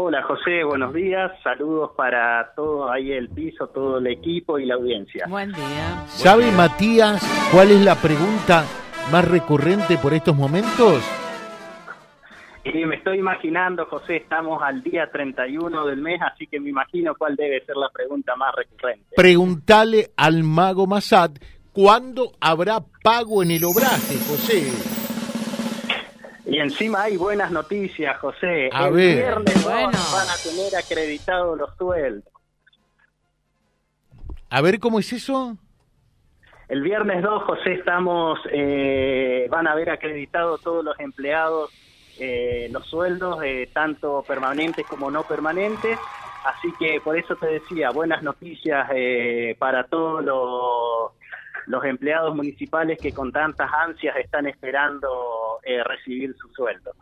Hola José, buenos días. Saludos para todo ahí el piso, todo el equipo y la audiencia. Buen día. ¿Sabe Matías cuál es la pregunta más recurrente por estos momentos? Y me estoy imaginando, José, estamos al día 31 del mes, así que me imagino cuál debe ser la pregunta más recurrente. Preguntale al mago Massad cuándo habrá pago en el obraje, José. Y encima hay buenas noticias, José. A el ver. viernes Bueno. van a tener acreditados los sueldos. A ver cómo es eso. El viernes 2, José, estamos, eh, van a haber acreditado todos los empleados eh, los sueldos, eh, tanto permanentes como no permanentes. Así que por eso te decía, buenas noticias eh, para todos los, los empleados municipales que con tantas ansias están esperando eh, recibir su sueldo.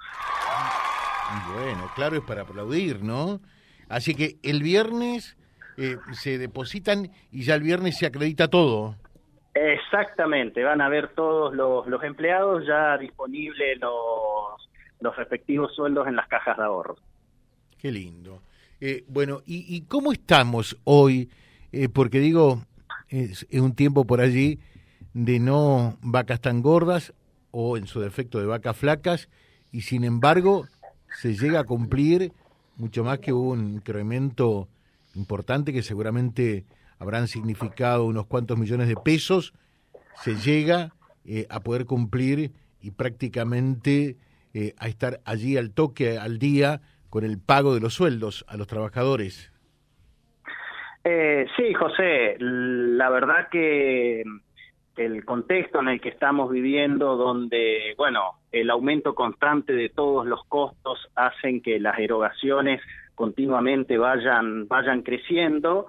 Bueno, claro, es para aplaudir, ¿no? Así que el viernes eh, se depositan y ya el viernes se acredita todo. Exactamente, van a ver todos los, los empleados ya disponibles los, los respectivos sueldos en las cajas de ahorro. Qué lindo. Eh, bueno, ¿y, y cómo estamos hoy? Eh, porque digo, es, es un tiempo por allí de no vacas tan gordas o en su defecto de vacas flacas y sin embargo se llega a cumplir mucho más que un incremento importante que seguramente habrán significado unos cuantos millones de pesos, se llega eh, a poder cumplir y prácticamente eh, a estar allí al toque, al día, con el pago de los sueldos a los trabajadores. Eh, sí, José, la verdad que el contexto en el que estamos viviendo, donde, bueno, el aumento constante de todos los costos hacen que las erogaciones continuamente vayan, vayan creciendo.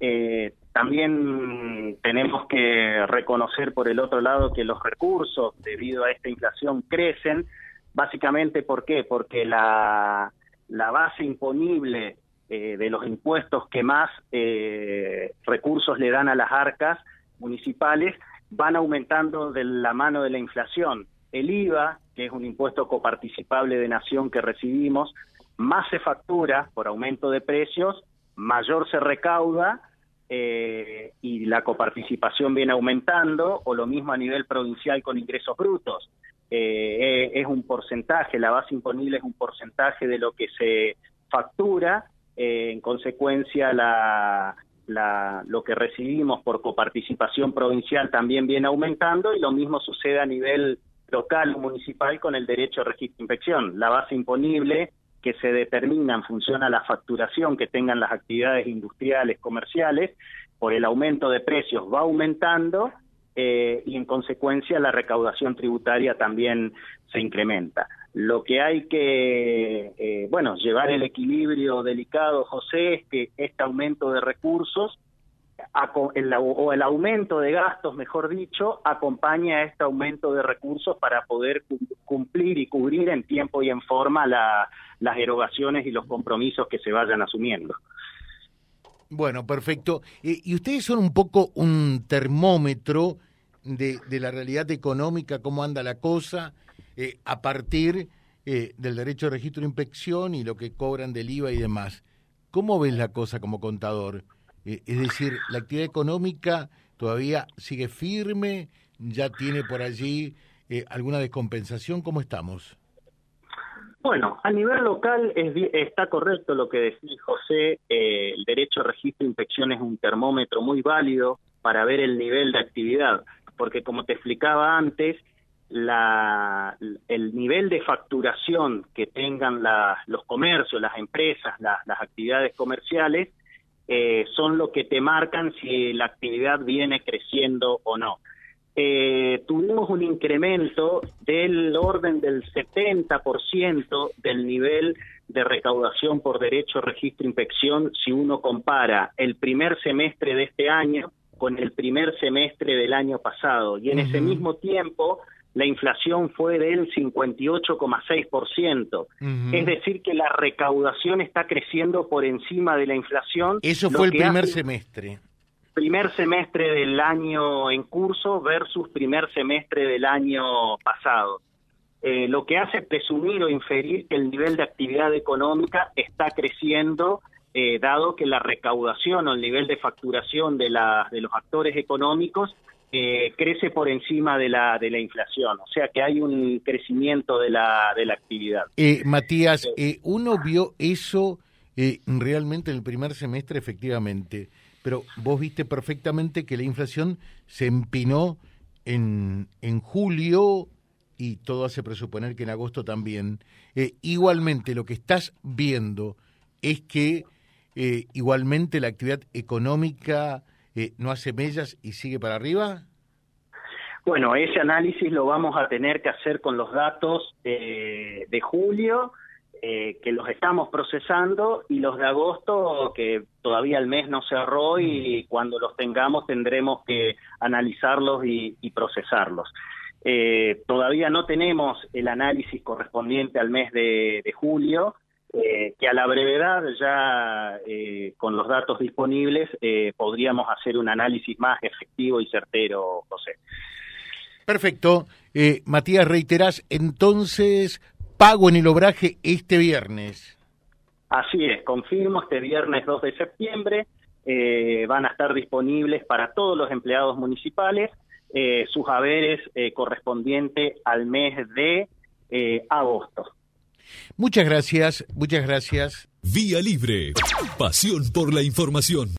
Eh, también tenemos que reconocer por el otro lado que los recursos debido a esta inflación crecen. Básicamente, ¿por qué? Porque la, la base imponible eh, de los impuestos que más eh, recursos le dan a las arcas municipales van aumentando de la mano de la inflación. El IVA, que es un impuesto coparticipable de nación que recibimos, más se factura por aumento de precios, mayor se recauda eh, y la coparticipación viene aumentando, o lo mismo a nivel provincial con ingresos brutos. Eh, es un porcentaje, la base imponible es un porcentaje de lo que se factura, eh, en consecuencia la, la, lo que recibimos por coparticipación provincial también viene aumentando y lo mismo sucede a nivel local o municipal con el derecho de registro de inspección. La base imponible que se determina en función a la facturación que tengan las actividades industriales, comerciales, por el aumento de precios va aumentando eh, y en consecuencia la recaudación tributaria también se incrementa. Lo que hay que, eh, bueno, llevar el equilibrio delicado, José, es que este aumento de recursos o el aumento de gastos, mejor dicho, acompaña a este aumento de recursos para poder cumplir y cubrir en tiempo y en forma la, las erogaciones y los compromisos que se vayan asumiendo. Bueno, perfecto. Eh, y ustedes son un poco un termómetro de, de la realidad económica, cómo anda la cosa, eh, a partir eh, del derecho de registro de inspección y lo que cobran del IVA y demás. ¿Cómo ves la cosa como contador? Eh, es decir, la actividad económica todavía sigue firme, ya tiene por allí alguna descompensación. ¿Cómo estamos? Bueno, a nivel local es, está correcto lo que decís, José. El derecho de registro de inspección es un termómetro muy válido para ver el nivel de actividad, porque como te explicaba antes, la, el nivel de facturación que tengan la, los comercios, las empresas, la, las actividades comerciales, eh, son lo que te marcan si la actividad viene creciendo o no. Eh, tuvimos un incremento del orden del 70% del nivel de recaudación por derecho, registro, inspección si uno compara el primer semestre de este año con el primer semestre del año pasado. Y en uh -huh. ese mismo tiempo la inflación fue del 58,6%. Uh -huh. Es decir, que la recaudación está creciendo por encima de la inflación. Eso fue el primer semestre. Primer semestre del año en curso versus primer semestre del año pasado. eh, lo que hace presumir o inferir que el nivel de actividad económica está creciendo, eh, dado que la recaudación o el nivel de facturación de, la, de los actores económicos eh, crece por encima de la, de la inflación, o sea que hay un crecimiento de la, de la actividad. Matías, uno vio eso realmente en el primer semestre, efectivamente, pero vos viste perfectamente que la inflación se empinó en, en julio y todo hace presuponer que en agosto también. Eh, igualmente, lo que estás viendo es que eh, igualmente la actividad económica eh, no hace mellas y sigue para arriba. Bueno, ese análisis lo vamos a tener que hacer con los datos de julio, que los estamos procesando, y los de agosto, que todavía el mes no cerró y cuando los tengamos tendremos que analizarlos y procesarlos. Eh, todavía no tenemos el análisis correspondiente al mes de, julio, eh, que a la brevedad ya eh, con los datos disponibles podríamos hacer un análisis más efectivo y certero, José. Perfecto. Matías, reiterás, entonces, pago en el obraje este viernes. Así es, confirmo, este viernes 2 de septiembre van a estar disponibles para todos los empleados municipales eh, sus haberes eh, correspondiente al mes de eh, agosto. Muchas gracias, muchas gracias. Vía Libre, pasión por la información.